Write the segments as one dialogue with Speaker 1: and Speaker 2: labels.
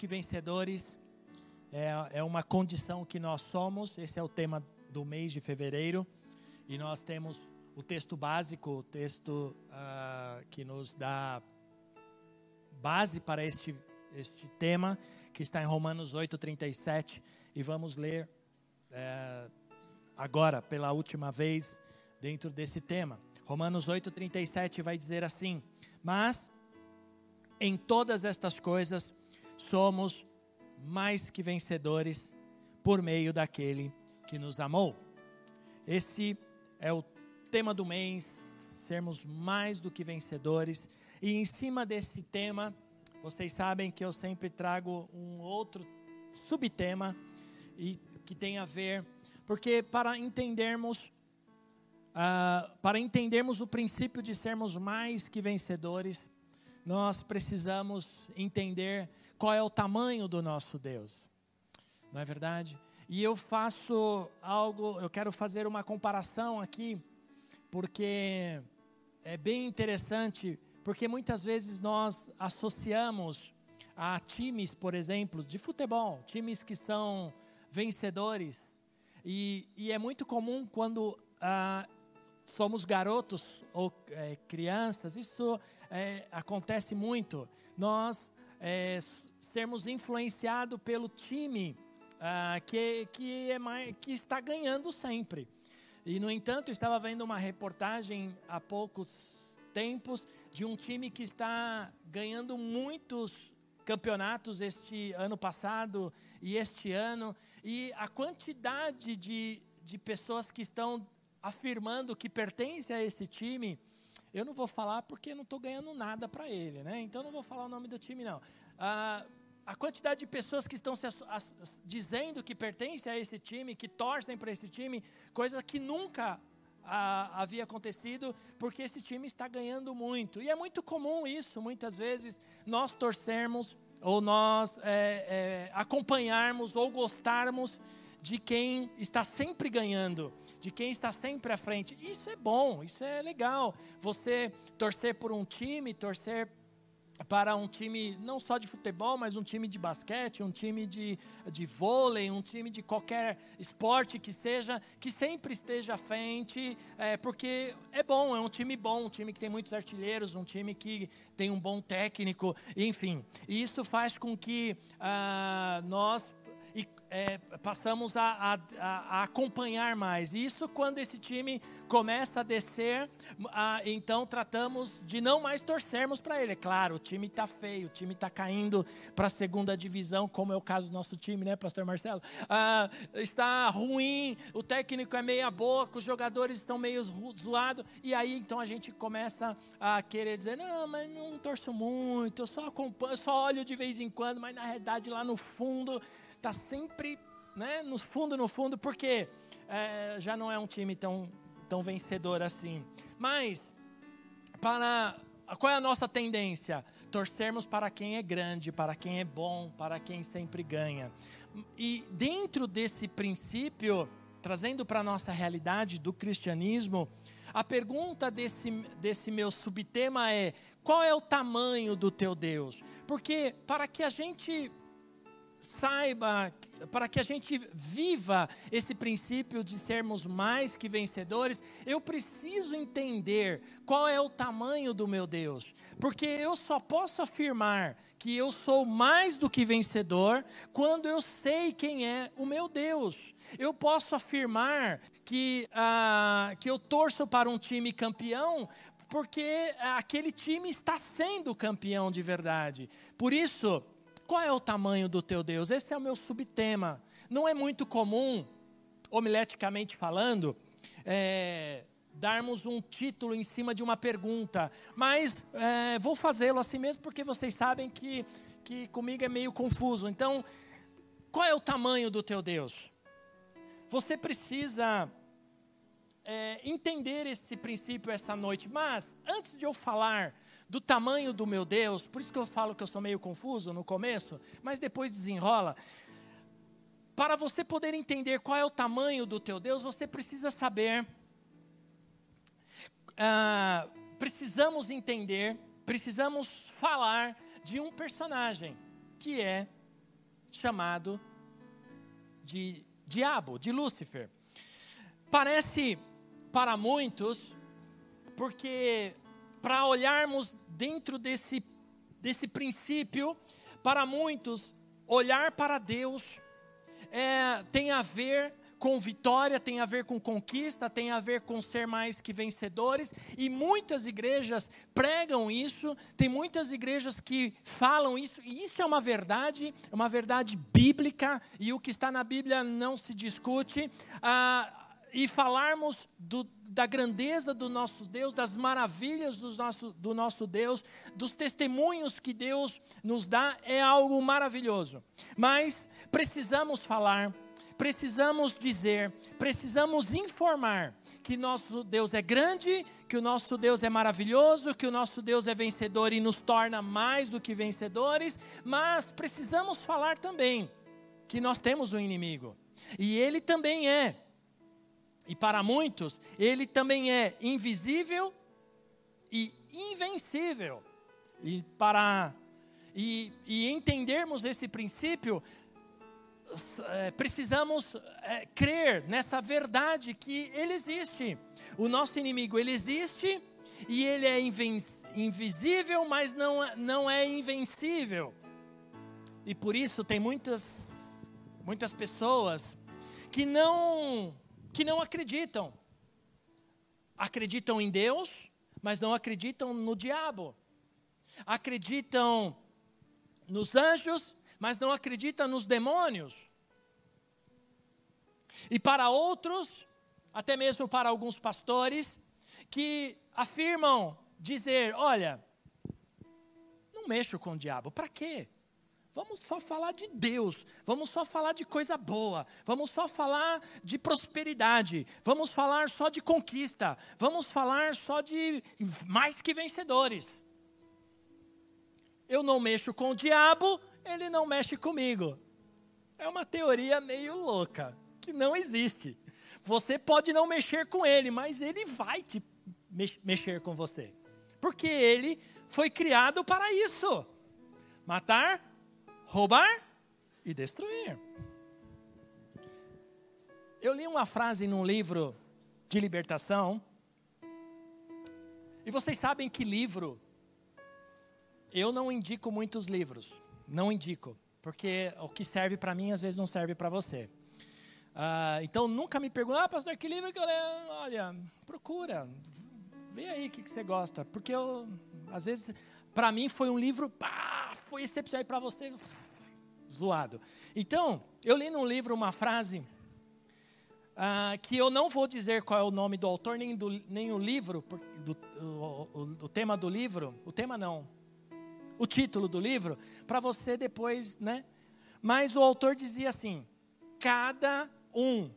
Speaker 1: Que vencedores é, é uma condição que nós somos. Esse é o tema do mês de fevereiro. E nós temos o texto básico, o texto uh, que nos dá base para este, este tema, que está em Romanos 8,37. E vamos ler uh, agora, pela última vez, dentro desse tema. Romanos 8,37 vai dizer assim: Mas em todas estas coisas somos mais que vencedores por meio daquele que nos amou. Esse é o tema do mês, sermos mais do que vencedores. E em cima desse tema, vocês sabem que eu sempre trago um outro subtema e que tem a ver, porque para entendermos uh, para entendermos o princípio de sermos mais que vencedores, nós precisamos entender qual é o tamanho do nosso Deus. Não é verdade? E eu faço algo, eu quero fazer uma comparação aqui, porque é bem interessante, porque muitas vezes nós associamos a times, por exemplo, de futebol, times que são vencedores, e, e é muito comum quando ah, somos garotos ou é, crianças, isso é, acontece muito. Nós é, sermos influenciados pelo time ah, que, que, é mais, que está ganhando sempre. E, no entanto, estava vendo uma reportagem há poucos tempos de um time que está ganhando muitos campeonatos este ano passado e este ano, e a quantidade de, de pessoas que estão afirmando que pertencem a esse time eu não vou falar porque não estou ganhando nada para ele, né? Então não vou falar o nome do time, não. Ah, a quantidade de pessoas que estão se, dizendo que pertencem a esse time, que torcem para esse time, coisa que nunca ah, havia acontecido, porque esse time está ganhando muito. E é muito comum isso, muitas vezes, nós torcermos, ou nós é, é, acompanharmos, ou gostarmos de quem está sempre ganhando, de quem está sempre à frente. Isso é bom, isso é legal. Você torcer por um time, torcer para um time não só de futebol, mas um time de basquete, um time de, de vôlei, um time de qualquer esporte que seja, que sempre esteja à frente, é, porque é bom, é um time bom, um time que tem muitos artilheiros, um time que tem um bom técnico, enfim. E isso faz com que ah, nós e é, passamos a, a, a, acompanhar mais. Isso quando esse time começa a descer, a, então tratamos de não mais torcermos para ele. É claro, o time está feio, o time está caindo para a segunda divisão, como é o caso do nosso time, né, Pastor Marcelo? Ah, está ruim, o técnico é meia boca, os jogadores estão meio zoados, e aí então a gente começa a querer dizer: não, mas não torço muito, eu só acompanho, só olho de vez em quando, mas na realidade lá no fundo está sempre né, no fundo, no fundo, porque é, já não é um time tão, tão vencedor assim. Mas, para qual é a nossa tendência? Torcermos para quem é grande, para quem é bom, para quem sempre ganha. E dentro desse princípio, trazendo para a nossa realidade do cristianismo, a pergunta desse, desse meu subtema é: qual é o tamanho do teu Deus? Porque para que a gente saiba, para que a gente viva esse princípio de sermos mais que vencedores, eu preciso entender qual é o tamanho do meu Deus. Porque eu só posso afirmar que eu sou mais do que vencedor quando eu sei quem é o meu Deus. Eu posso afirmar que, ah, que eu torço para um time campeão porque aquele time está sendo campeão de verdade. Por isso, qual é o tamanho do teu Deus? Esse é o meu subtema. Não é muito comum, homileticamente falando, é, darmos um título em cima de uma pergunta, mas é, vou fazê-lo assim mesmo porque vocês sabem que, que comigo é meio confuso. Então, qual é o tamanho do teu Deus? Você precisa é, entender esse princípio essa noite, mas antes de eu falar do tamanho do meu Deus, por isso que eu falo que eu sou meio confuso no começo, mas depois desenrola. Para você poder entender qual é o tamanho do teu Deus, você precisa saber, ah, precisamos entender, precisamos falar de um personagem que é chamado de diabo, de Lúcifer. Parece para muitos, porque para olharmos dentro desse, desse princípio, para muitos, olhar para Deus é, tem a ver com vitória, tem a ver com conquista, tem a ver com ser mais que vencedores, e muitas igrejas pregam isso, tem muitas igrejas que falam isso, e isso é uma verdade, é uma verdade bíblica, e o que está na Bíblia não se discute. Ah, e falarmos do, da grandeza do nosso Deus, das maravilhas do nosso, do nosso Deus, dos testemunhos que Deus nos dá, é algo maravilhoso. Mas precisamos falar, precisamos dizer, precisamos informar que nosso Deus é grande, que o nosso Deus é maravilhoso, que o nosso Deus é vencedor e nos torna mais do que vencedores, mas precisamos falar também que nós temos um inimigo. E ele também é e para muitos, ele também é invisível e invencível. E para e, e entendermos esse princípio, é, precisamos é, crer nessa verdade que ele existe. O nosso inimigo ele existe e ele é invisível, mas não, não é invencível. E por isso tem muitas muitas pessoas que não que não acreditam. Acreditam em Deus, mas não acreditam no diabo. Acreditam nos anjos, mas não acreditam nos demônios. E para outros, até mesmo para alguns pastores, que afirmam dizer: olha, não mexo com o diabo, para quê? Vamos só falar de Deus, vamos só falar de coisa boa, vamos só falar de prosperidade, vamos falar só de conquista, vamos falar só de mais que vencedores. Eu não mexo com o diabo, ele não mexe comigo. É uma teoria meio louca, que não existe. Você pode não mexer com ele, mas ele vai te mexer com você. Porque ele foi criado para isso matar, roubar e destruir. Eu li uma frase num livro de libertação. E vocês sabem que livro eu não indico muitos livros, não indico, porque o que serve para mim às vezes não serve para você. Uh, então nunca me pergunta, ah, pastor, que livro que eu leio? Olha, procura, vê aí o que, que você gosta, porque eu, às vezes, para mim foi um livro, pá, foi excepcional para você, zoado. Então, eu li num livro uma frase ah, que eu não vou dizer qual é o nome do autor, nem, do, nem o livro, do, o, o tema do livro, o tema não, o título do livro, para você depois, né? Mas o autor dizia assim: cada um,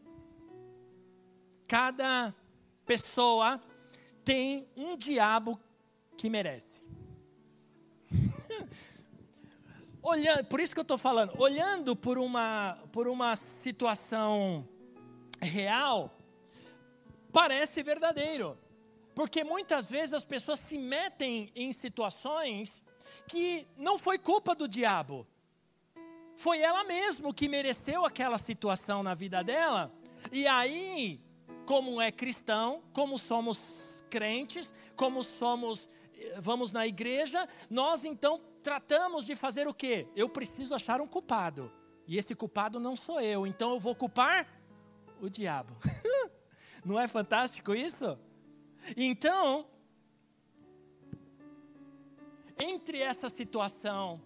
Speaker 1: cada pessoa tem um diabo que merece. Olhando, por isso que eu estou falando, olhando por uma, por uma situação real, parece verdadeiro. Porque muitas vezes as pessoas se metem em situações que não foi culpa do diabo. Foi ela mesma que mereceu aquela situação na vida dela. E aí, como é cristão, como somos crentes, como somos, vamos na igreja, nós então tratamos de fazer o quê? Eu preciso achar um culpado. E esse culpado não sou eu, então eu vou culpar o diabo. não é fantástico isso? Então, entre essa situação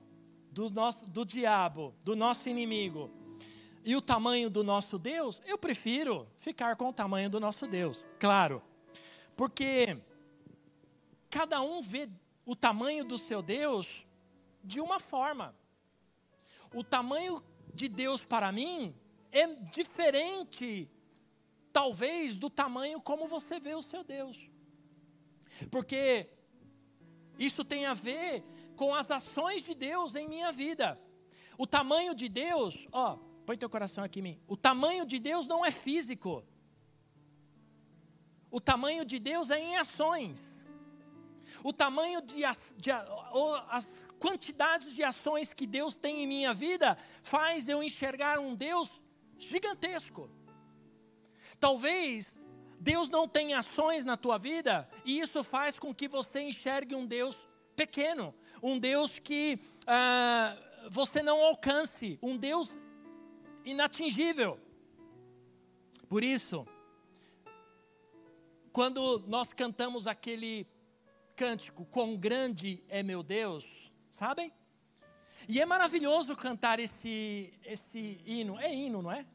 Speaker 1: do, nosso, do diabo, do nosso inimigo, e o tamanho do nosso Deus, eu prefiro ficar com o tamanho do nosso Deus, claro. Porque cada um vê o tamanho do seu Deus de uma forma. O tamanho de Deus para mim é diferente, talvez, do tamanho como você vê o seu Deus. Porque isso tem a ver com as ações de Deus em minha vida. O tamanho de Deus, ó, põe teu coração aqui em mim. O tamanho de Deus não é físico. O tamanho de Deus é em ações. O tamanho de, de as quantidades de ações que Deus tem em minha vida faz eu enxergar um Deus gigantesco. Talvez Deus não tenha ações na tua vida e isso faz com que você enxergue um Deus pequeno, um Deus que ah, você não alcance, um Deus inatingível. Por isso, quando nós cantamos aquele cântico, Quão grande é meu Deus, sabem? E é maravilhoso cantar esse, esse hino. É hino, não é?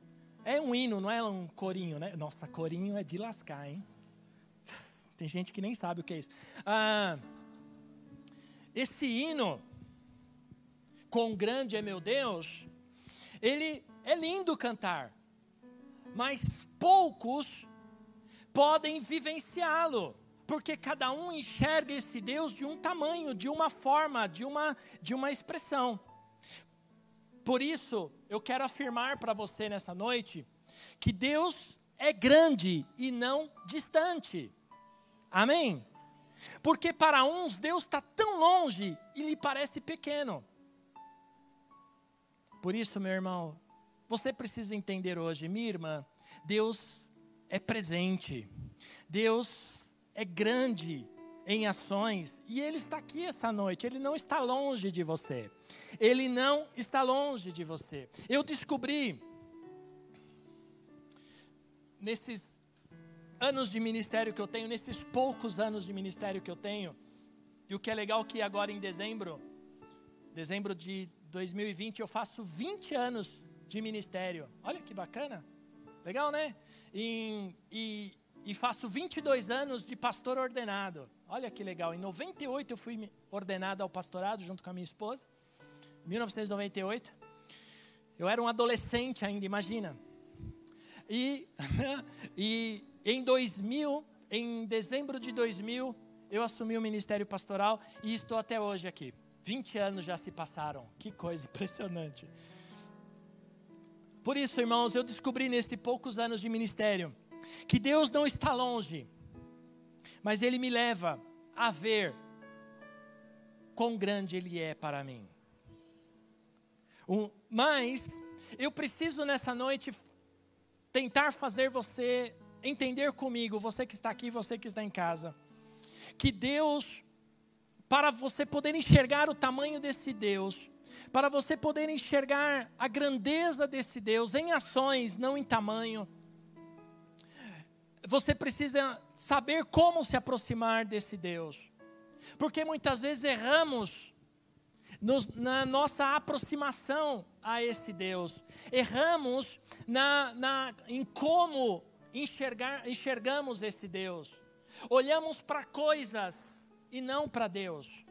Speaker 1: É um hino, não é um corinho, né? Nossa, corinho é de lascar, hein? Tem gente que nem sabe o que é isso. Ah, esse hino, Quão grande é meu Deus, ele é lindo cantar, mas poucos podem vivenciá-lo, porque cada um enxerga esse Deus de um tamanho, de uma forma, de uma, de uma expressão. Por isso, eu quero afirmar para você nessa noite que Deus é grande e não distante. Amém? Porque para uns Deus está tão longe e lhe parece pequeno. Por isso, meu irmão, você precisa entender hoje, minha irmã, Deus é presente, Deus é grande em ações e Ele está aqui essa noite, Ele não está longe de você, Ele não está longe de você. Eu descobri, nesses anos de ministério que eu tenho, nesses poucos anos de ministério que eu tenho, e o que é legal que agora em dezembro, dezembro de 2020 eu faço 20 anos de ministério. Olha que bacana. Legal, né? E, e, e faço 22 anos de pastor ordenado. Olha que legal. Em 98 eu fui ordenado ao pastorado junto com a minha esposa. 1998. Eu era um adolescente ainda, imagina. E, e em 2000, em dezembro de 2000, eu assumi o ministério pastoral e estou até hoje aqui. 20 anos já se passaram. Que coisa impressionante. Por isso, irmãos, eu descobri nesses poucos anos de ministério que Deus não está longe, mas Ele me leva a ver quão grande Ele é para mim. Um, mas eu preciso nessa noite tentar fazer você entender comigo, você que está aqui, você que está em casa, que Deus para você poder enxergar o tamanho desse Deus, para você poder enxergar a grandeza desse Deus em ações, não em tamanho. Você precisa saber como se aproximar desse Deus, porque muitas vezes erramos nos, na nossa aproximação a esse Deus, erramos na, na, em como enxergar, enxergamos esse Deus, olhamos para coisas e não para Deus.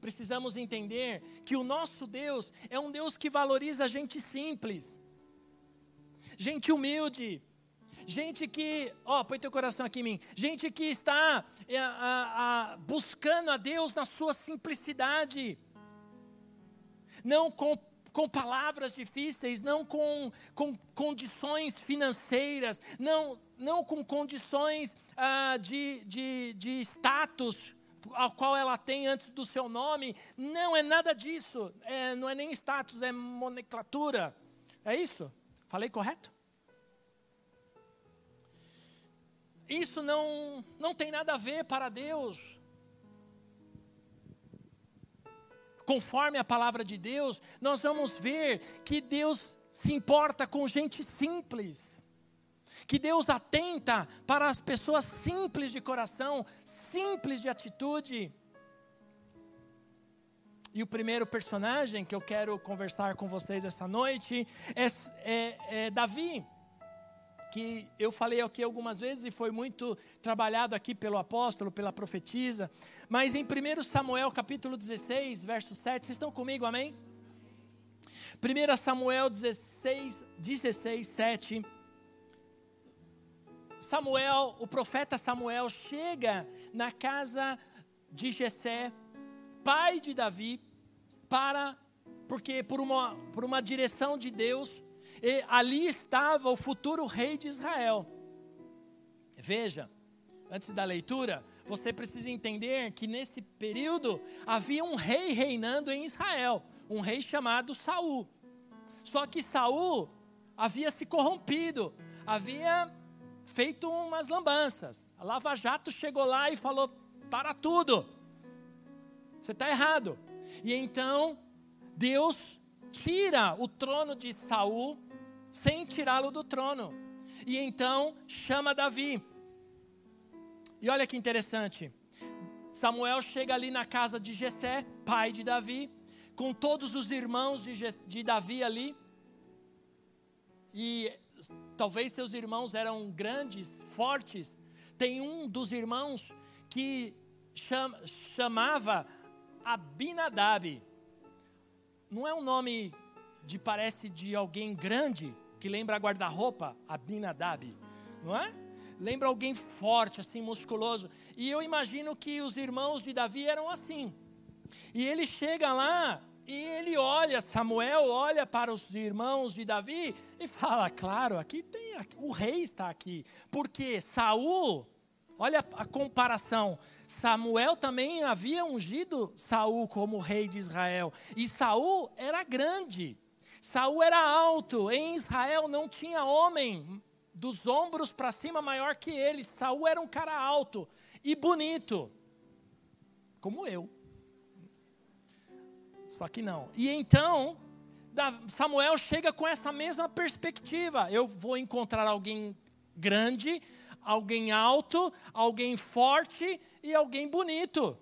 Speaker 1: Precisamos entender que o nosso Deus é um Deus que valoriza gente simples, gente humilde, gente que, ó, põe teu coração aqui em mim, gente que está é, a, a, buscando a Deus na sua simplicidade, não com com palavras difíceis, não com, com condições financeiras, não, não com condições ah, de, de, de status ao qual ela tem antes do seu nome. Não é nada disso. É, não é nem status, é nomenclatura. É isso? Falei correto? Isso não, não tem nada a ver para Deus. conforme a palavra de Deus, nós vamos ver que Deus se importa com gente simples. Que Deus atenta para as pessoas simples de coração, simples de atitude. E o primeiro personagem que eu quero conversar com vocês essa noite é, é, é Davi. que eu falei aqui algumas vezes e foi muito trabalhado aqui pelo apóstolo, pela profetisa. Mas em 1 Samuel capítulo 16, verso 7, vocês estão comigo, amém? 1 Samuel 16, 16, 7. Samuel, o profeta Samuel chega na casa de Jessé, pai de Davi, para porque por uma, por uma direção de Deus, ali estava o futuro rei de Israel. Veja, antes da leitura, você precisa entender que nesse período havia um rei reinando em Israel, um rei chamado Saul. Só que Saul havia se corrompido, havia feito umas lambanças. A Lava Jato chegou lá e falou: para tudo, você está errado. E então Deus tira o trono de Saul sem tirá-lo do trono. E então chama Davi. E olha que interessante. Samuel chega ali na casa de Jessé, pai de Davi, com todos os irmãos de, de Davi ali. E talvez seus irmãos eram grandes, fortes. Tem um dos irmãos que chama, chamava Abinadab. Não é um nome de parece de alguém grande que lembra guarda-roupa, Abinadab, não é? Lembra alguém forte, assim, musculoso. E eu imagino que os irmãos de Davi eram assim. E ele chega lá e ele olha, Samuel olha para os irmãos de Davi e fala: Claro, aqui tem, o rei está aqui. Porque Saul, olha a comparação. Samuel também havia ungido Saul como rei de Israel. E Saul era grande. Saul era alto. Em Israel não tinha homem dos ombros para cima maior que ele. Saul era um cara alto e bonito. Como eu. Só que não. E então, Samuel chega com essa mesma perspectiva. Eu vou encontrar alguém grande, alguém alto, alguém forte e alguém bonito.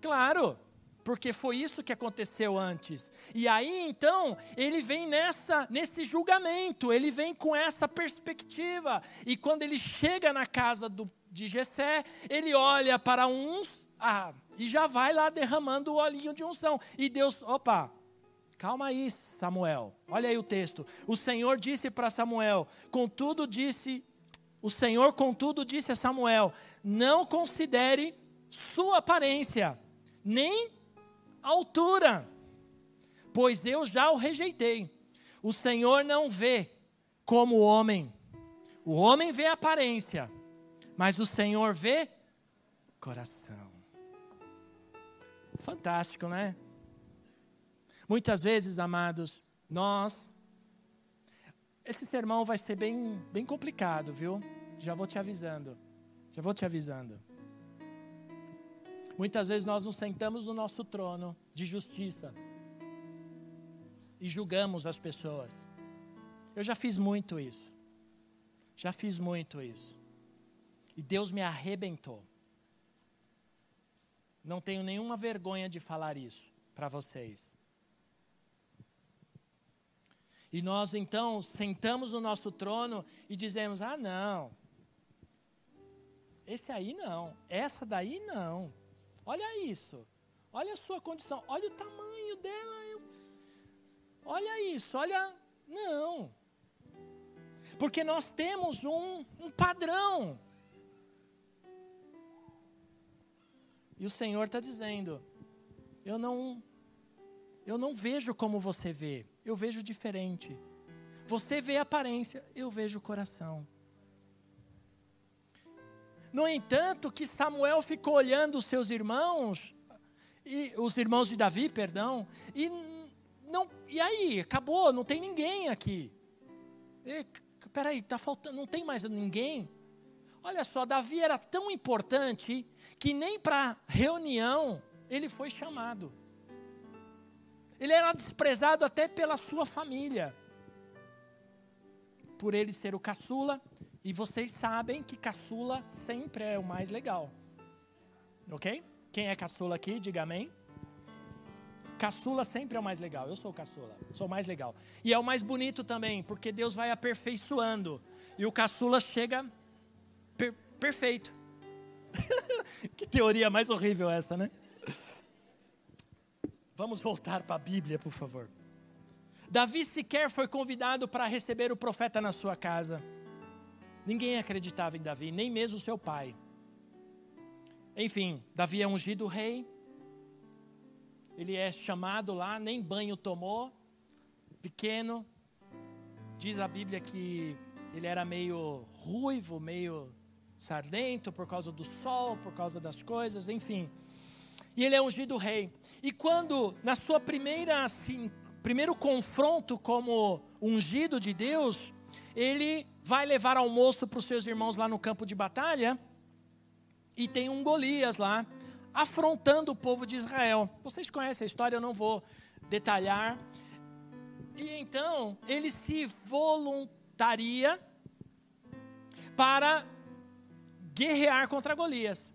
Speaker 1: Claro, porque foi isso que aconteceu antes. E aí então, ele vem nessa nesse julgamento, ele vem com essa perspectiva. E quando ele chega na casa do, de Jessé, ele olha para uns, ah, e já vai lá derramando o olhinho de unção. E Deus, opa, calma aí, Samuel. Olha aí o texto. O Senhor disse para Samuel: Contudo disse, o Senhor contudo disse a Samuel: Não considere sua aparência, nem altura, pois eu já o rejeitei. O Senhor não vê como o homem. O homem vê a aparência, mas o Senhor vê coração. Fantástico, né? Muitas vezes, amados, nós. Esse sermão vai ser bem, bem complicado, viu? Já vou te avisando. Já vou te avisando. Muitas vezes nós nos sentamos no nosso trono de justiça e julgamos as pessoas. Eu já fiz muito isso. Já fiz muito isso. E Deus me arrebentou. Não tenho nenhuma vergonha de falar isso para vocês. E nós então sentamos no nosso trono e dizemos: ah, não. Esse aí não. Essa daí não. Olha isso. Olha a sua condição. Olha o tamanho dela. Olha isso. Olha. Não. Porque nós temos um, um padrão. E o Senhor está dizendo: eu não, eu não vejo como você vê, eu vejo diferente. Você vê a aparência, eu vejo o coração. No entanto, que Samuel ficou olhando os seus irmãos, e os irmãos de Davi, perdão, e não, e aí, acabou, não tem ninguém aqui. E, peraí, tá faltando, não tem mais ninguém. Olha só, Davi era tão importante que nem para reunião ele foi chamado. Ele era desprezado até pela sua família. Por ele ser o caçula, e vocês sabem que caçula sempre é o mais legal. Ok? Quem é caçula aqui, diga amém. caçula sempre é o mais legal. Eu sou caçula, sou o mais legal. E é o mais bonito também, porque Deus vai aperfeiçoando. E o caçula chega per perfeito. que teoria mais horrível essa, né? Vamos voltar para a Bíblia, por favor. Davi sequer foi convidado para receber o profeta na sua casa. Ninguém acreditava em Davi, nem mesmo seu pai. Enfim, Davi é ungido rei. Ele é chamado lá, nem banho tomou, pequeno. Diz a Bíblia que ele era meio ruivo, meio sardento por causa do sol, por causa das coisas, enfim. E ele é ungido rei. E quando, na sua primeira assim, primeiro confronto como ungido de Deus, ele vai levar almoço para os seus irmãos lá no campo de batalha, e tem um Golias lá, afrontando o povo de Israel. Vocês conhecem a história, eu não vou detalhar. E então ele se voluntaria para guerrear contra Golias.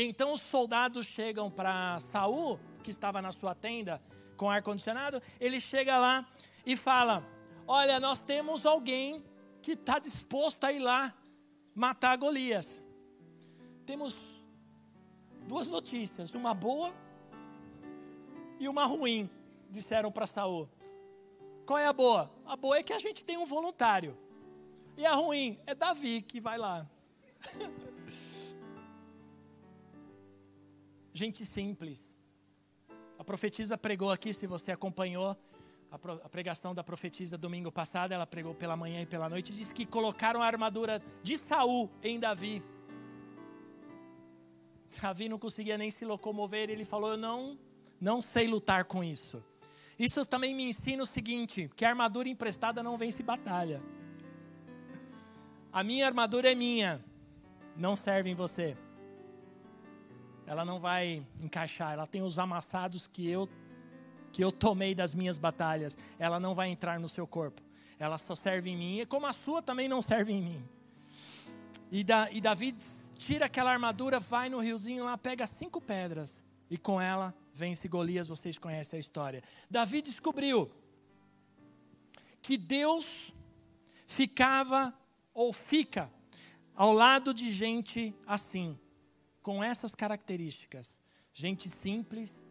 Speaker 1: Então os soldados chegam para Saul, que estava na sua tenda, com ar condicionado, ele chega lá e fala: Olha, nós temos alguém que está disposto a ir lá matar Golias. Temos duas notícias, uma boa e uma ruim, disseram para Saul. Qual é a boa? A boa é que a gente tem um voluntário. E a ruim é Davi que vai lá. gente simples. A profetisa pregou aqui, se você acompanhou a pregação da profetisa domingo passado, ela pregou pela manhã e pela noite, diz que colocaram a armadura de Saul em Davi. Davi não conseguia nem se locomover, ele falou: "Eu não não sei lutar com isso". Isso também me ensina o seguinte, que a armadura emprestada não vence batalha. A minha armadura é minha, não serve em você ela não vai encaixar, ela tem os amassados que eu que eu tomei das minhas batalhas, ela não vai entrar no seu corpo. Ela só serve em mim, como a sua também não serve em mim. E, da, e Davi tira aquela armadura, vai no riozinho lá, pega cinco pedras e com ela vence Golias. Vocês conhecem a história. Davi descobriu que Deus ficava ou fica ao lado de gente assim com essas características: gente simples,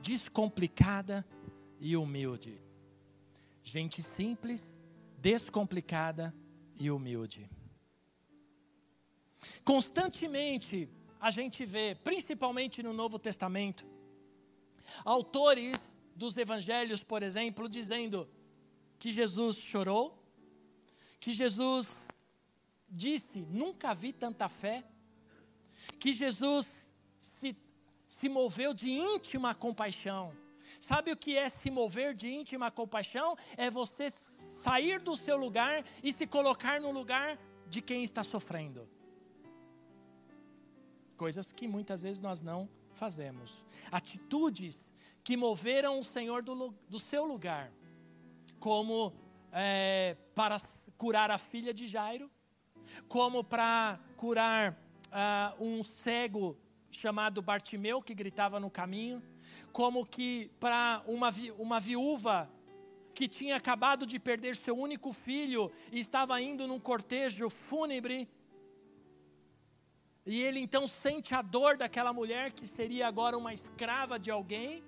Speaker 1: descomplicada e humilde. Gente simples, descomplicada e humilde. Constantemente a gente vê, principalmente no Novo Testamento, autores dos evangelhos, por exemplo, dizendo que Jesus chorou, que Jesus disse: Nunca vi tanta fé que Jesus se, se moveu de íntima compaixão. Sabe o que é se mover de íntima compaixão? É você sair do seu lugar e se colocar no lugar de quem está sofrendo. Coisas que muitas vezes nós não fazemos. Atitudes que moveram o Senhor do, do seu lugar, como é, para curar a filha de Jairo, como para curar uh, um cego chamado Bartimeu que gritava no caminho, como que para uma, vi uma viúva que tinha acabado de perder seu único filho e estava indo num cortejo fúnebre. E ele então sente a dor daquela mulher que seria agora uma escrava de alguém.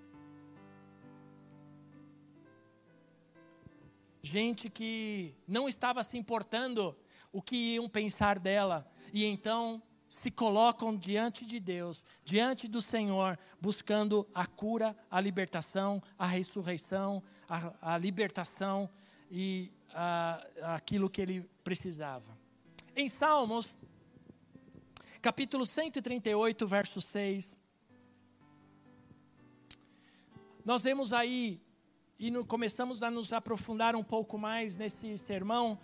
Speaker 1: Gente que não estava se importando o que iam pensar dela. E então se colocam diante de Deus, diante do Senhor, buscando a cura, a libertação, a ressurreição, a, a libertação e a, aquilo que ele precisava. Em Salmos, capítulo 138, verso 6, nós vemos aí, e no, começamos a nos aprofundar um pouco mais nesse sermão,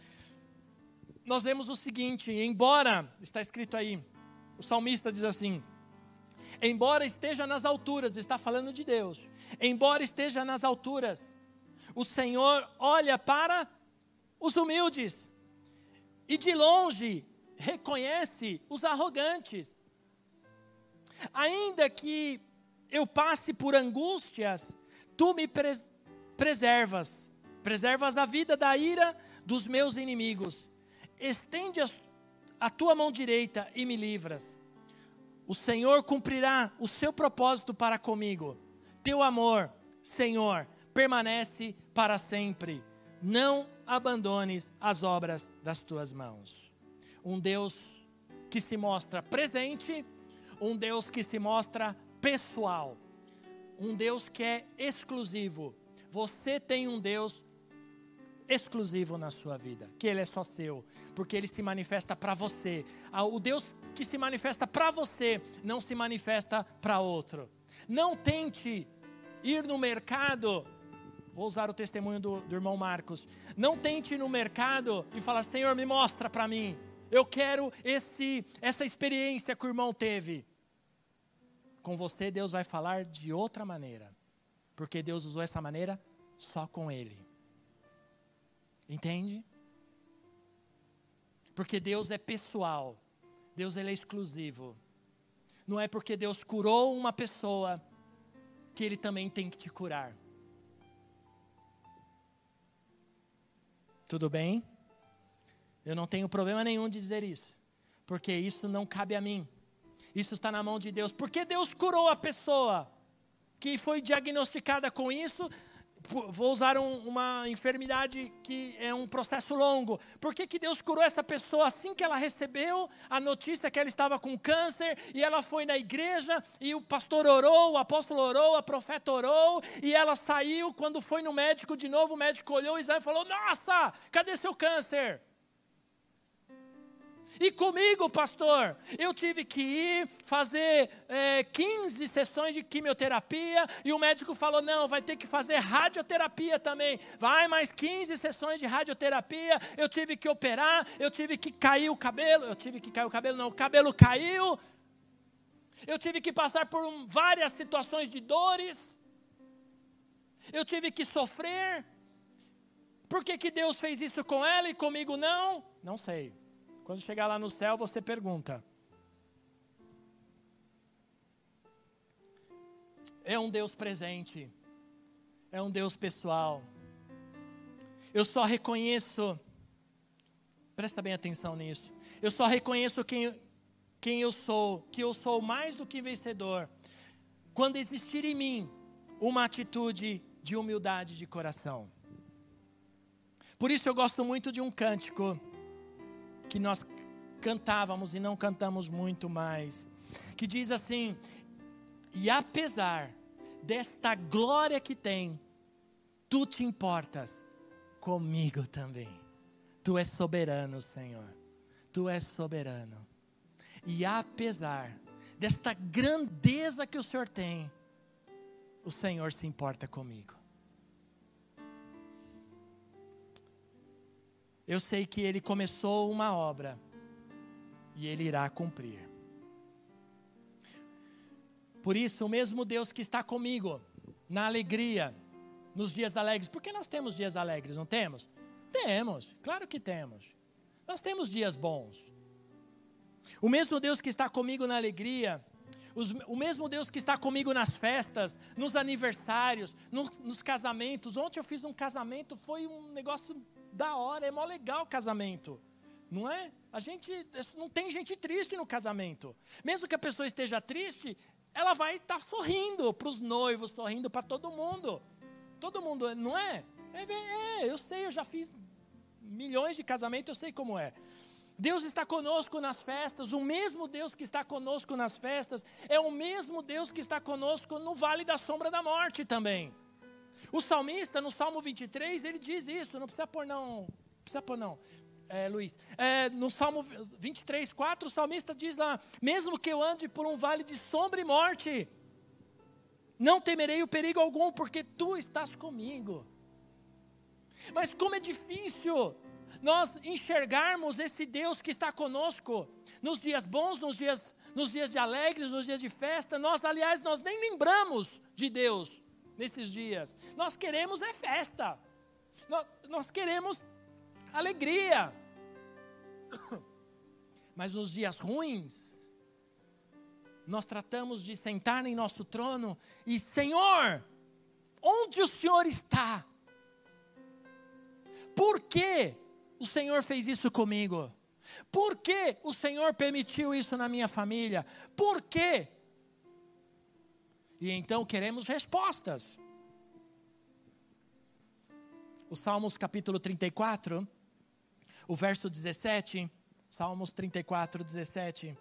Speaker 1: nós vemos o seguinte: embora, está escrito aí, o salmista diz assim: Embora esteja nas alturas, está falando de Deus, embora esteja nas alturas, o Senhor olha para os humildes e de longe reconhece os arrogantes. Ainda que eu passe por angústias, Tu me pres preservas, preservas a vida da ira dos meus inimigos. Estende as, a tua mão direita e me livras. O Senhor cumprirá o seu propósito para comigo. Teu amor, Senhor, permanece para sempre. Não abandones as obras das tuas mãos. Um Deus que se mostra presente, um Deus que se mostra pessoal, um Deus que é exclusivo. Você tem um Deus exclusivo na sua vida, que ele é só seu, porque ele se manifesta para você. O Deus que se manifesta para você não se manifesta para outro. Não tente ir no mercado. Vou usar o testemunho do, do irmão Marcos. Não tente ir no mercado e falar: Senhor, me mostra para mim. Eu quero esse, essa experiência que o irmão teve. Com você, Deus vai falar de outra maneira. Porque Deus usou essa maneira só com ele. Entende? Porque Deus é pessoal. Deus ele é exclusivo. Não é porque Deus curou uma pessoa que ele também tem que te curar. Tudo bem? Eu não tenho problema nenhum de dizer isso, porque isso não cabe a mim. Isso está na mão de Deus. Porque Deus curou a pessoa que foi diagnosticada com isso, vou usar um, uma enfermidade que é um processo longo. Por que, que Deus curou essa pessoa assim que ela recebeu a notícia que ela estava com câncer e ela foi na igreja e o pastor orou, o apóstolo orou, a profeta orou e ela saiu. Quando foi no médico de novo, o médico olhou e falou: Nossa, cadê seu câncer? E comigo, pastor, eu tive que ir fazer é, 15 sessões de quimioterapia e o médico falou: não, vai ter que fazer radioterapia também. Vai mais 15 sessões de radioterapia. Eu tive que operar, eu tive que cair o cabelo. Eu tive que cair o cabelo, não, o cabelo caiu. Eu tive que passar por um, várias situações de dores. Eu tive que sofrer. Por que, que Deus fez isso com ela e comigo não? Não sei. Quando chegar lá no céu, você pergunta. É um Deus presente. É um Deus pessoal. Eu só reconheço, presta bem atenção nisso. Eu só reconheço quem, quem eu sou, que eu sou mais do que vencedor, quando existir em mim uma atitude de humildade de coração. Por isso eu gosto muito de um cântico que nós cantávamos e não cantamos muito mais, que diz assim: E apesar desta glória que tem, tu te importas comigo também. Tu és soberano, Senhor. Tu és soberano. E apesar desta grandeza que o Senhor tem, o Senhor se importa comigo. Eu sei que Ele começou uma obra e Ele irá cumprir. Por isso, o mesmo Deus que está comigo na alegria, nos dias alegres, porque nós temos dias alegres, não temos? Temos, claro que temos. Nós temos dias bons. O mesmo Deus que está comigo na alegria, os, o mesmo Deus que está comigo nas festas, nos aniversários, nos, nos casamentos. Ontem eu fiz um casamento, foi um negócio da hora, é mó legal o casamento. Não é? A gente não tem gente triste no casamento. Mesmo que a pessoa esteja triste, ela vai estar tá sorrindo para os noivos, sorrindo para todo mundo. Todo mundo, não é? é? é? eu sei, eu já fiz milhões de casamentos, eu sei como é. Deus está conosco nas festas, o mesmo Deus que está conosco nas festas, é o mesmo Deus que está conosco no vale da sombra da morte também. O salmista, no Salmo 23, ele diz isso, não precisa pôr não, precisa pôr não, é, Luiz. É, no Salmo 23, 4, o salmista diz lá, mesmo que eu ande por um vale de sombra e morte, não temerei o perigo algum, porque tu estás comigo. Mas como é difícil nós enxergarmos esse Deus que está conosco nos dias bons, nos dias, nos dias de alegres, nos dias de festa. Nós, aliás, nós nem lembramos de Deus nesses dias. Nós queremos é festa. Nós, nós queremos alegria. Mas nos dias ruins, nós tratamos de sentar em nosso trono e, Senhor, Onde o Senhor está? Por que o Senhor fez isso comigo? Por que o Senhor permitiu isso na minha família? Por quê? E então queremos respostas. O Salmos capítulo 34, o verso 17, Salmos 34, 17,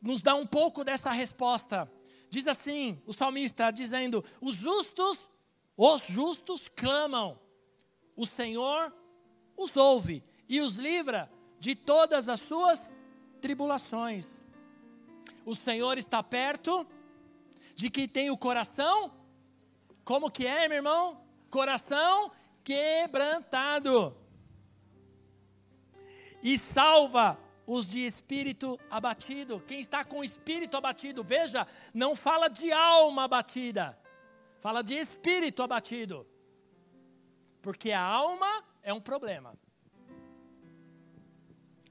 Speaker 1: nos dá um pouco dessa resposta. Diz assim, o salmista dizendo: Os justos, os justos clamam, o Senhor os ouve e os livra de todas as suas tribulações. O Senhor está perto de quem tem o coração, como que é, meu irmão? Coração quebrantado. E salva os de espírito abatido. Quem está com espírito abatido, veja, não fala de alma abatida, fala de espírito abatido. Porque a alma é um problema.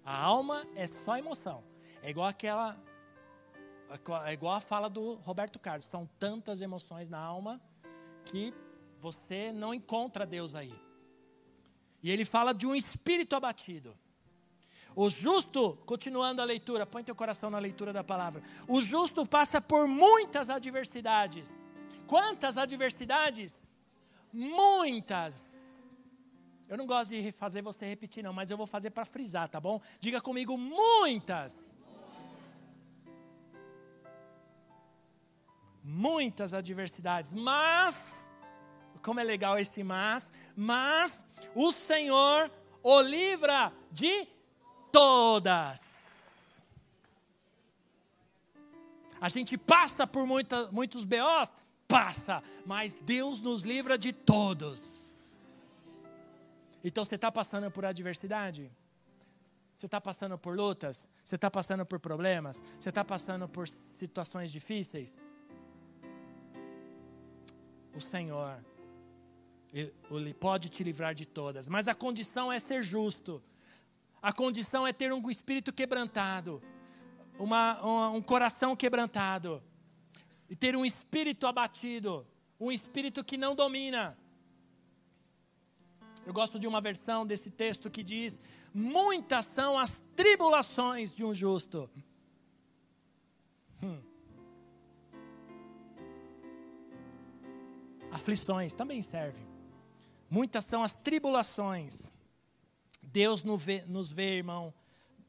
Speaker 1: A alma é só emoção. É igual aquela. É igual a fala do Roberto Carlos. São tantas emoções na alma que você não encontra Deus aí. E ele fala de um espírito abatido. O justo, continuando a leitura, põe teu coração na leitura da palavra. O justo passa por muitas adversidades. Quantas adversidades? Muitas eu não gosto de fazer você repetir, não, mas eu vou fazer para frisar, tá bom? Diga comigo: muitas. Muitas adversidades, mas, como é legal esse mas, mas o Senhor o livra de todas. A gente passa por muita, muitos BOs? Passa, mas Deus nos livra de todos. Então você está passando por adversidade? Você está passando por lutas? Você está passando por problemas? Você está passando por situações difíceis? O Senhor, Ele pode te livrar de todas, mas a condição é ser justo. A condição é ter um espírito quebrantado, uma, um, um coração quebrantado, e ter um espírito abatido, um espírito que não domina, eu gosto de uma versão desse texto que diz: Muitas são as tribulações de um justo. Aflições também servem. Muitas são as tribulações. Deus nos vê, nos vê irmão,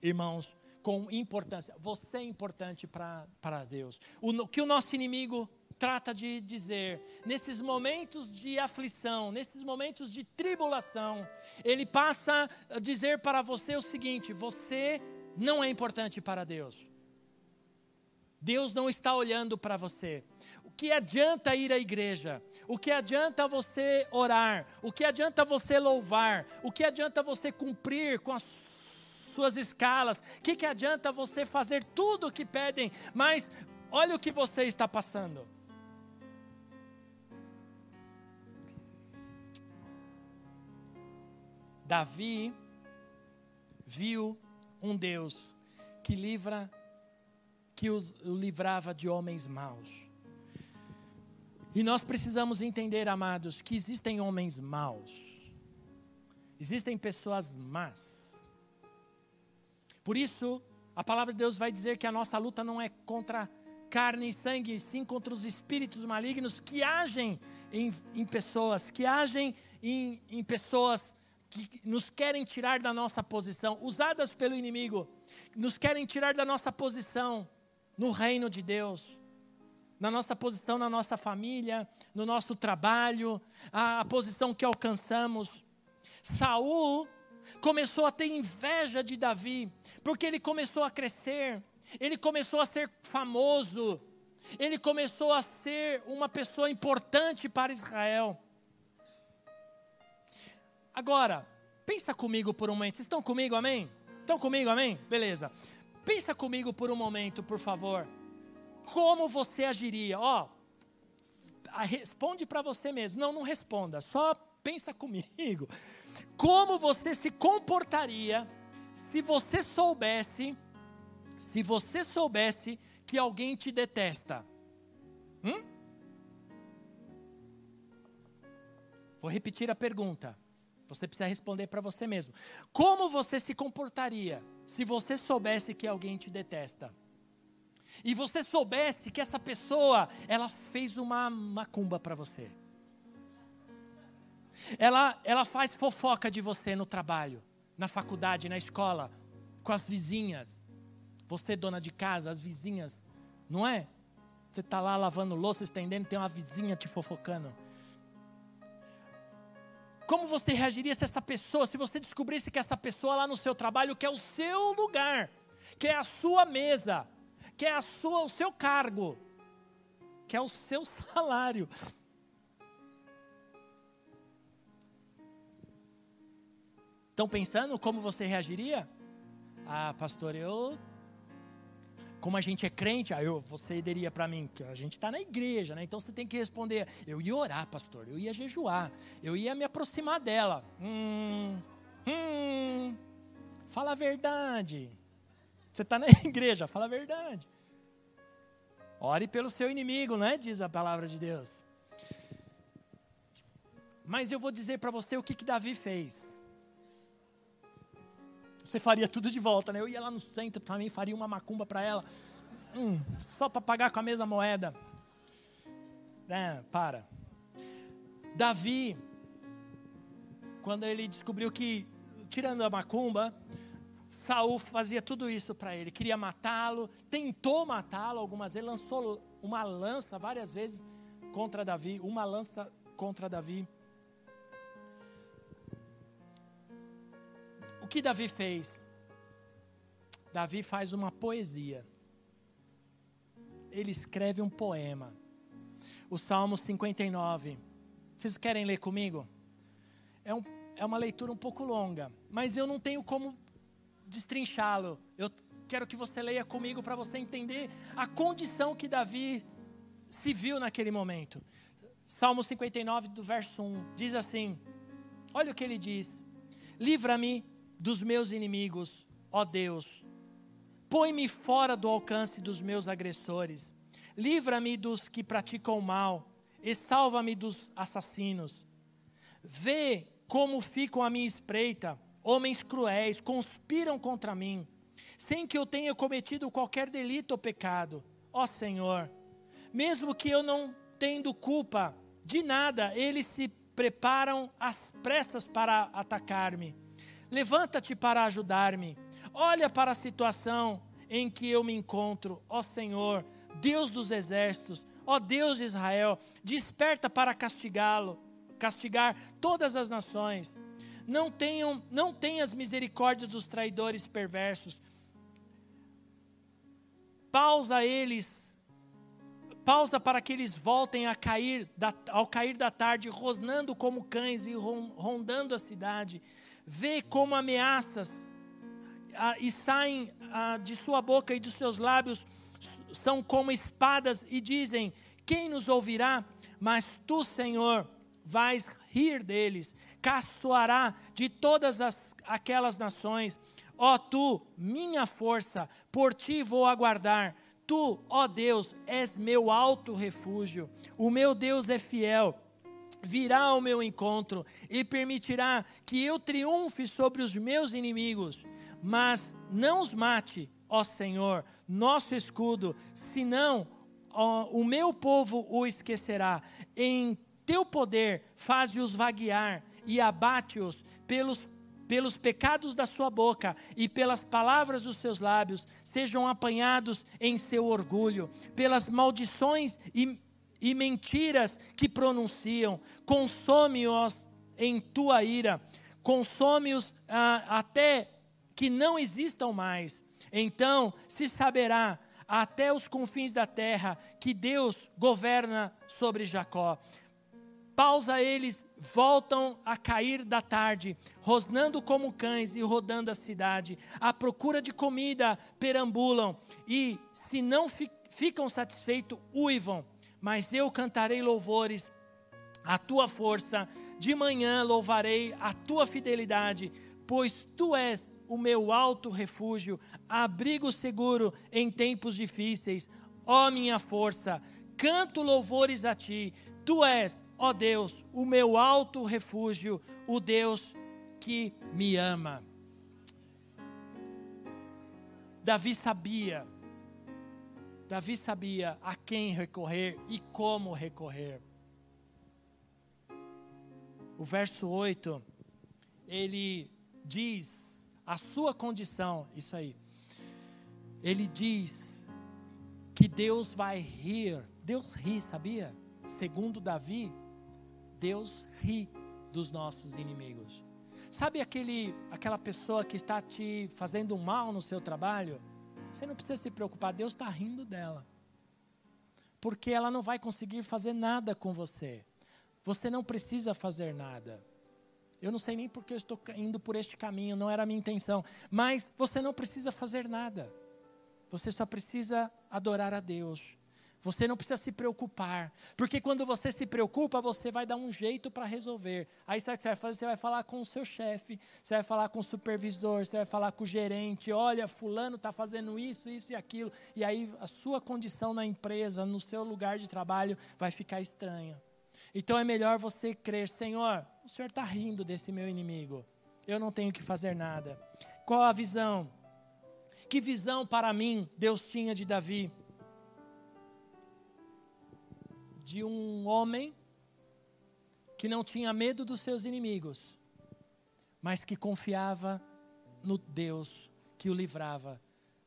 Speaker 1: irmãos, com importância. Você é importante para Deus. O que o nosso inimigo trata de dizer, nesses momentos de aflição, nesses momentos de tribulação, ele passa a dizer para você o seguinte: você não é importante para Deus. Deus não está olhando para você. Que adianta ir à igreja? O que adianta você orar? O que adianta você louvar? O que adianta você cumprir com as suas escalas? O que, que adianta você fazer tudo o que pedem? Mas olha o que você está passando. Davi viu um Deus que livra, que o, o livrava de homens maus. E nós precisamos entender, amados, que existem homens maus, existem pessoas más. Por isso, a palavra de Deus vai dizer que a nossa luta não é contra carne e sangue, sim contra os espíritos malignos que agem em, em pessoas, que agem em, em pessoas que nos querem tirar da nossa posição, usadas pelo inimigo, nos querem tirar da nossa posição no reino de Deus, na nossa posição na nossa família, no nosso trabalho, a, a posição que alcançamos. Saul começou a ter inveja de Davi, porque ele começou a crescer, ele começou a ser famoso, ele começou a ser uma pessoa importante para Israel. Agora, pensa comigo por um momento. Vocês estão comigo, amém? Estão comigo, amém? Beleza. Pensa comigo por um momento, por favor. Como você agiria? Ó, responde para você mesmo. Não, não responda. Só pensa comigo. Como você se comportaria se você soubesse, se você soubesse que alguém te detesta? Hum? Vou repetir a pergunta. Você precisa responder para você mesmo. Como você se comportaria se você soubesse que alguém te detesta? E você soubesse que essa pessoa, ela fez uma macumba para você. Ela, ela faz fofoca de você no trabalho, na faculdade, na escola, com as vizinhas. Você, dona de casa, as vizinhas, não é? Você está lá lavando louça, estendendo, tem uma vizinha te fofocando. Como você reagiria se essa pessoa, se você descobrisse que essa pessoa lá no seu trabalho quer o seu lugar, quer a sua mesa, quer a sua, o seu cargo, quer o seu salário? Estão pensando como você reagiria? Ah, pastor, eu como a gente é crente, aí eu, você diria para mim que a gente está na igreja, né? Então você tem que responder: eu ia orar, pastor, eu ia jejuar, eu ia me aproximar dela. Hum, hum, fala a verdade. Você está na igreja, fala a verdade. Ore pelo seu inimigo, não é? Diz a palavra de Deus. Mas eu vou dizer para você o que, que Davi fez. Você faria tudo de volta, né? Eu ia lá no centro também, faria uma macumba para ela. Hum, só para pagar com a mesma moeda. É, para. Davi, quando ele descobriu que, tirando a macumba, Saul fazia tudo isso para ele, queria matá-lo, tentou matá-lo algumas vezes, lançou uma lança várias vezes contra Davi, uma lança contra Davi. O que Davi fez? Davi faz uma poesia. Ele escreve um poema. O Salmo 59. Vocês querem ler comigo? É, um, é uma leitura um pouco longa, mas eu não tenho como destrinchá-lo. Eu quero que você leia comigo para você entender a condição que Davi se viu naquele momento. Salmo 59, do verso 1, diz assim: Olha o que ele diz: Livra-me dos meus inimigos, ó Deus. Põe-me fora do alcance dos meus agressores. Livra-me dos que praticam o mal e salva-me dos assassinos. Vê como ficam à minha espreita, homens cruéis conspiram contra mim, sem que eu tenha cometido qualquer delito ou pecado. Ó Senhor, mesmo que eu não tendo culpa de nada, eles se preparam às pressas para atacar-me. Levanta-te para ajudar-me. Olha para a situação em que eu me encontro, ó Senhor, Deus dos exércitos, ó Deus de Israel, desperta para castigá-lo, castigar todas as nações. Não tenham, não tenhas misericórdia dos traidores perversos. Pausa eles, pausa para que eles voltem a cair da, ao cair da tarde, rosnando como cães e rondando a cidade vê como ameaças ah, e saem ah, de sua boca e dos seus lábios são como espadas e dizem: Quem nos ouvirá? Mas tu, Senhor, vais rir deles, caçoará de todas as, aquelas nações. Ó tu, minha força, por ti vou aguardar. Tu, ó Deus, és meu alto refúgio. O meu Deus é fiel virá ao meu encontro e permitirá que eu triunfe sobre os meus inimigos, mas não os mate, ó Senhor, nosso escudo, senão ó, o meu povo o esquecerá. Em teu poder faze-os vaguear e abate-os pelos pelos pecados da sua boca e pelas palavras dos seus lábios, sejam apanhados em seu orgulho, pelas maldições e e mentiras que pronunciam. Consome-os em tua ira, consome-os ah, até que não existam mais. Então se saberá até os confins da terra que Deus governa sobre Jacó. Pausa eles voltam a cair da tarde, rosnando como cães e rodando a cidade. À procura de comida perambulam e, se não fi ficam satisfeitos, uivam mas eu cantarei louvores à tua força, de manhã louvarei a tua fidelidade, pois tu és o meu alto refúgio, abrigo seguro em tempos difíceis. Ó minha força, canto louvores a ti, Tu és, ó Deus, o meu alto refúgio, o Deus que me ama. Davi sabia, Davi sabia a quem recorrer e como recorrer. O verso 8, ele diz a sua condição, isso aí. Ele diz que Deus vai rir. Deus ri, sabia? Segundo Davi, Deus ri dos nossos inimigos. Sabe aquele, aquela pessoa que está te fazendo mal no seu trabalho? Você não precisa se preocupar, Deus está rindo dela. Porque ela não vai conseguir fazer nada com você. Você não precisa fazer nada. Eu não sei nem porque eu estou indo por este caminho, não era a minha intenção. Mas você não precisa fazer nada. Você só precisa adorar a Deus. Você não precisa se preocupar, porque quando você se preocupa, você vai dar um jeito para resolver. Aí sabe o que você vai fazer? Você vai falar com o seu chefe, você vai falar com o supervisor, você vai falar com o gerente. Olha, fulano está fazendo isso, isso e aquilo. E aí a sua condição na empresa, no seu lugar de trabalho, vai ficar estranha. Então é melhor você crer, Senhor, o Senhor está rindo desse meu inimigo. Eu não tenho que fazer nada. Qual a visão? Que visão para mim Deus tinha de Davi? De um homem que não tinha medo dos seus inimigos, mas que confiava no Deus que o livrava,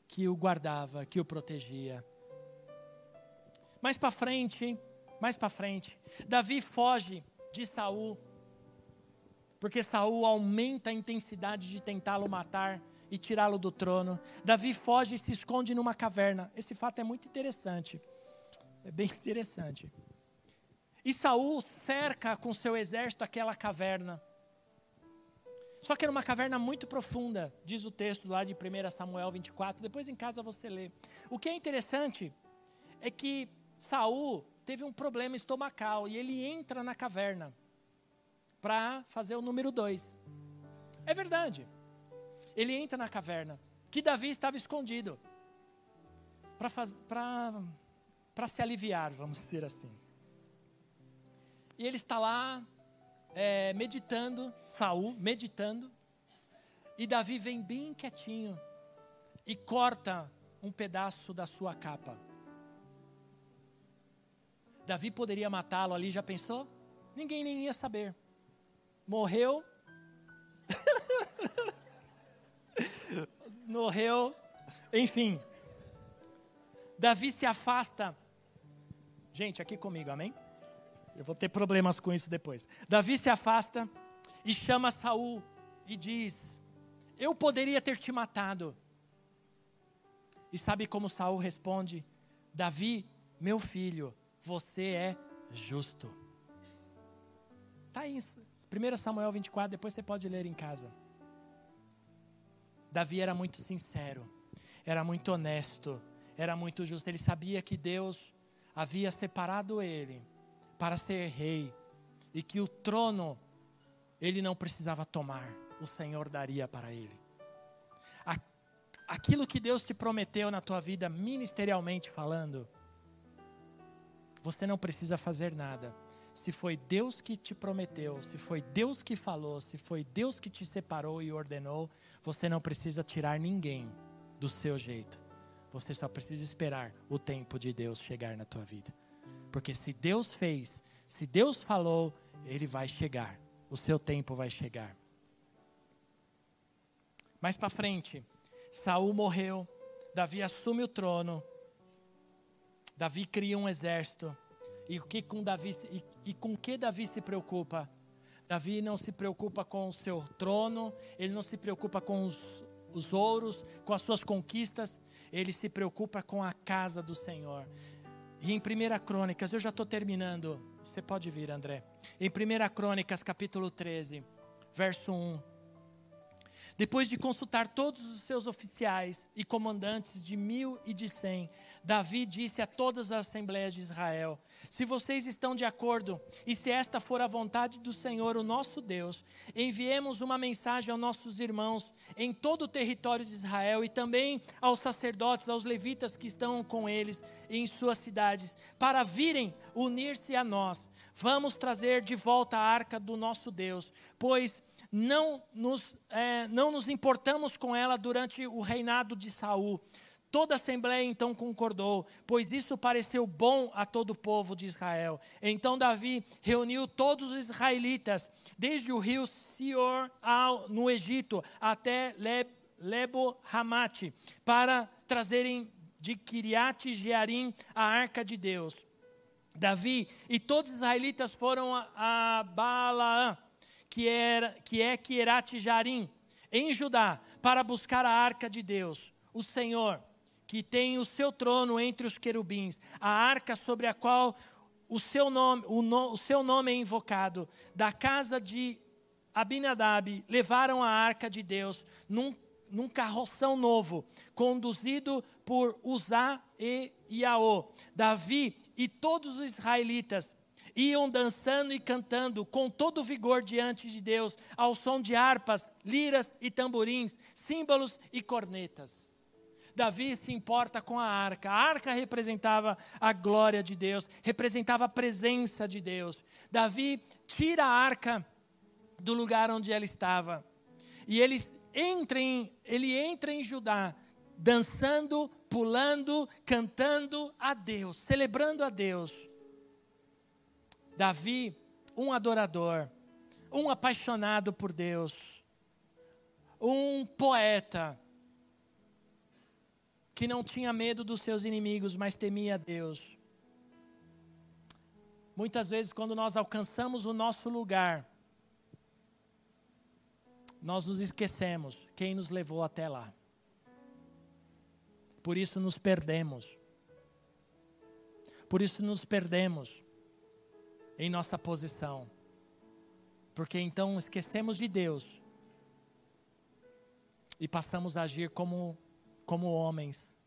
Speaker 1: que o guardava, que o protegia. Mais para frente, mais para frente, Davi foge de Saul, porque Saul aumenta a intensidade de tentá-lo matar e tirá-lo do trono. Davi foge e se esconde numa caverna. Esse fato é muito interessante. É bem interessante. E Saul cerca com seu exército aquela caverna. Só que era uma caverna muito profunda, diz o texto lá de 1 Samuel 24. Depois em casa você lê. O que é interessante é que Saul teve um problema estomacal e ele entra na caverna para fazer o número 2. É verdade. Ele entra na caverna, que Davi estava escondido, para se aliviar, vamos dizer assim. E ele está lá é, meditando, Saul meditando, e Davi vem bem quietinho e corta um pedaço da sua capa. Davi poderia matá-lo ali, já pensou? Ninguém nem ia saber. Morreu. Morreu. Enfim. Davi se afasta. Gente, aqui comigo, amém? Eu vou ter problemas com isso depois. Davi se afasta e chama Saul e diz: Eu poderia ter te matado. E sabe como Saul responde? Davi, meu filho, você é justo. Está aí, 1 Samuel 24, depois você pode ler em casa. Davi era muito sincero, era muito honesto, era muito justo. Ele sabia que Deus havia separado ele para ser rei e que o trono ele não precisava tomar, o Senhor daria para ele. Aquilo que Deus te prometeu na tua vida, ministerialmente falando, você não precisa fazer nada. Se foi Deus que te prometeu, se foi Deus que falou, se foi Deus que te separou e ordenou, você não precisa tirar ninguém do seu jeito. Você só precisa esperar o tempo de Deus chegar na tua vida. Porque se Deus fez, se Deus falou, ele vai chegar. O seu tempo vai chegar. Mais para frente, Saul morreu, Davi assume o trono. Davi cria um exército. E que com Davi e, e com que Davi se preocupa? Davi não se preocupa com o seu trono, ele não se preocupa com os, os ouros, com as suas conquistas, ele se preocupa com a casa do Senhor. E em 1 Crônicas, eu já estou terminando. Você pode vir, André. Em 1 Crônicas, capítulo 13, verso 1. Depois de consultar todos os seus oficiais e comandantes de mil e de cem, Davi disse a todas as assembleias de Israel: Se vocês estão de acordo, e se esta for a vontade do Senhor, o nosso Deus, enviemos uma mensagem aos nossos irmãos em todo o território de Israel e também aos sacerdotes, aos levitas que estão com eles em suas cidades, para virem unir-se a nós. Vamos trazer de volta a arca do nosso Deus, pois não nos, é, não nos importamos com ela durante o reinado de Saul. Toda a assembleia então concordou, pois isso pareceu bom a todo o povo de Israel. Então Davi reuniu todos os israelitas, desde o rio Sior ao, no Egito até Leb, Lebo Hamate, para trazerem de Kiriat Jearim a arca de Deus. Davi e todos os israelitas foram a, a Balaã, que, era, que é Kierat Jarim, em Judá, para buscar a arca de Deus, o Senhor, que tem o seu trono entre os querubins, a arca sobre a qual o seu nome, o, no, o seu nome é invocado, da casa de Abinadab, levaram a arca de Deus num, num carroção novo, conduzido por Uzá e Iaô. Davi e todos os israelitas iam dançando e cantando com todo vigor diante de Deus, ao som de harpas, liras e tamborins, símbolos e cornetas. Davi se importa com a arca. A arca representava a glória de Deus, representava a presença de Deus. Davi tira a arca do lugar onde ela estava. E ele entra em, ele entra em Judá, dançando, pulando, cantando a Deus, celebrando a Deus. Davi, um adorador, um apaixonado por Deus, um poeta, que não tinha medo dos seus inimigos, mas temia Deus. Muitas vezes, quando nós alcançamos o nosso lugar, nós nos esquecemos quem nos levou até lá. Por isso nos perdemos. Por isso nos perdemos em nossa posição. Porque então esquecemos de Deus e passamos a agir como, como homens.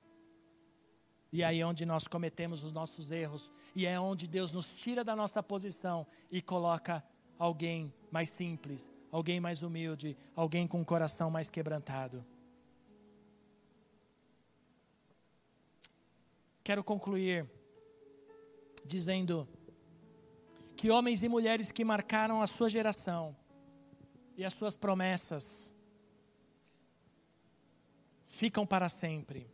Speaker 1: E aí é onde nós cometemos os nossos erros. E é onde Deus nos tira da nossa posição e coloca alguém mais simples, alguém mais humilde, alguém com o coração mais quebrantado. Quero concluir dizendo que homens e mulheres que marcaram a sua geração e as suas promessas ficam para sempre.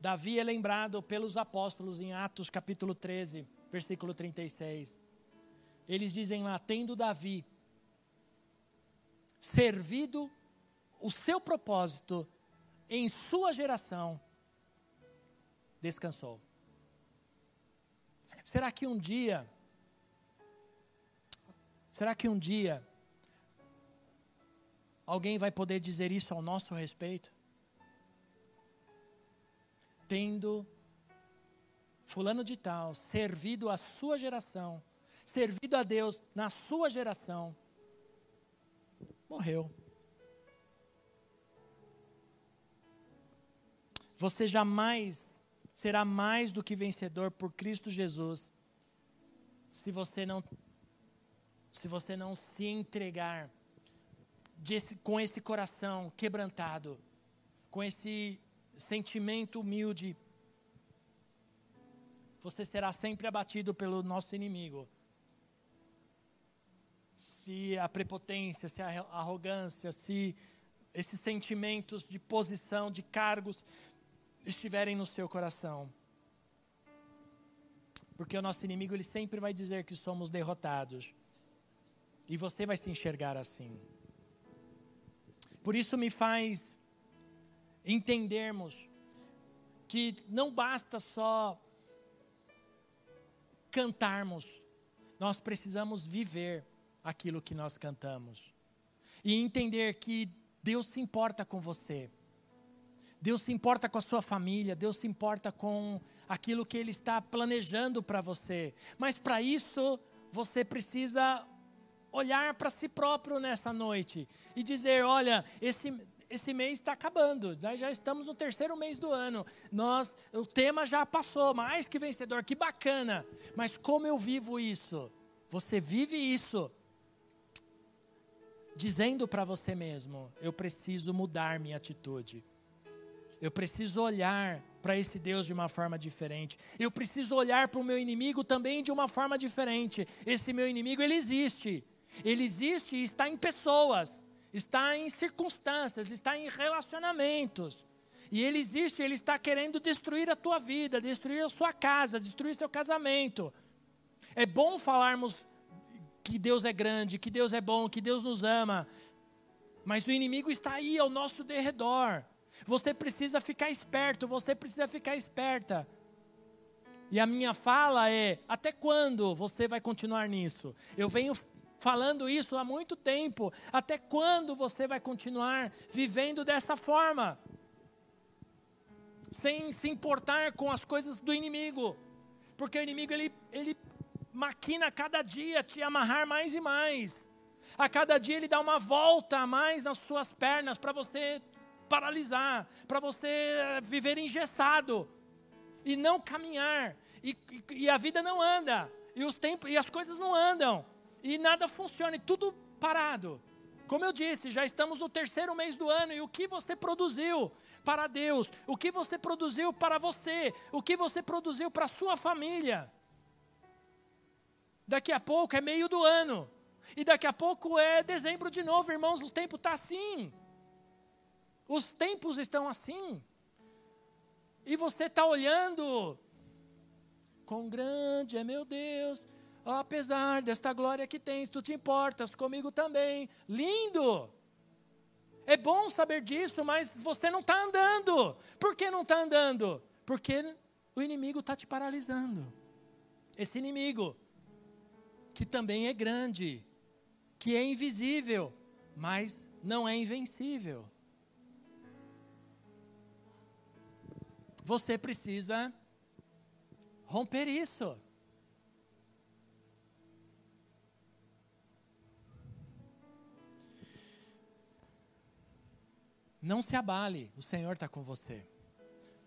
Speaker 1: Davi é lembrado pelos apóstolos em Atos capítulo 13, versículo 36. Eles dizem lá: tendo Davi servido o seu propósito em sua geração, descansou. Será que um dia Será que um dia alguém vai poder dizer isso ao nosso respeito? Tendo fulano de tal servido a sua geração, servido a Deus na sua geração, morreu. Você jamais será mais do que vencedor por Cristo Jesus se você não se você não se entregar com esse coração quebrantado, com esse sentimento humilde, você será sempre abatido pelo nosso inimigo. Se a prepotência, se a arrogância, se esses sentimentos de posição, de cargos estiverem no seu coração. Porque o nosso inimigo ele sempre vai dizer que somos derrotados. E você vai se enxergar assim. Por isso me faz entendermos que não basta só cantarmos, nós precisamos viver aquilo que nós cantamos. E entender que Deus se importa com você. Deus se importa com a sua família, Deus se importa com aquilo que Ele está planejando para você. Mas para isso, você precisa olhar para si próprio nessa noite e dizer: olha, esse, esse mês está acabando, nós já estamos no terceiro mês do ano, nós, o tema já passou, mais que vencedor, que bacana, mas como eu vivo isso? Você vive isso, dizendo para você mesmo: eu preciso mudar minha atitude, eu preciso olhar para esse Deus de uma forma diferente. Eu preciso olhar para o meu inimigo também de uma forma diferente. Esse meu inimigo, ele existe. Ele existe e está em pessoas, está em circunstâncias, está em relacionamentos. E ele existe, ele está querendo destruir a tua vida, destruir a sua casa, destruir seu casamento. É bom falarmos que Deus é grande, que Deus é bom, que Deus nos ama. Mas o inimigo está aí ao nosso derredor. Você precisa ficar esperto, você precisa ficar esperta. E a minha fala é: até quando você vai continuar nisso? Eu venho falando isso há muito tempo. Até quando você vai continuar vivendo dessa forma? Sem se importar com as coisas do inimigo. Porque o inimigo ele, ele maquina cada dia te amarrar mais e mais. A cada dia ele dá uma volta a mais nas suas pernas para você paralisar, para você viver engessado e não caminhar. E, e, e, a vida não anda, e os tempos e as coisas não andam e nada funciona, e tudo parado. Como eu disse, já estamos no terceiro mês do ano e o que você produziu para Deus, o que você produziu para você, o que você produziu para a sua família. Daqui a pouco é meio do ano, e daqui a pouco é dezembro de novo, irmãos, o tempo está assim. Os tempos estão assim. E você está olhando, quão grande é meu Deus, apesar desta glória que tens, tu te importas comigo também. Lindo! É bom saber disso, mas você não está andando. Por que não está andando? Porque o inimigo está te paralisando. Esse inimigo, que também é grande, que é invisível, mas não é invencível. Você precisa romper isso. Não se abale, o Senhor está com você.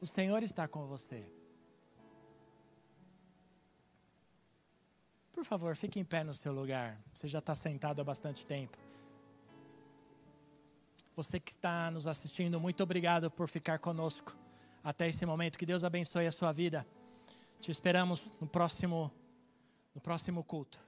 Speaker 1: O Senhor está com você. Por favor, fique em pé no seu lugar. Você já está sentado há bastante tempo. Você que está nos assistindo, muito obrigado por ficar conosco até esse momento. Que Deus abençoe a sua vida. Te esperamos no próximo, no próximo culto.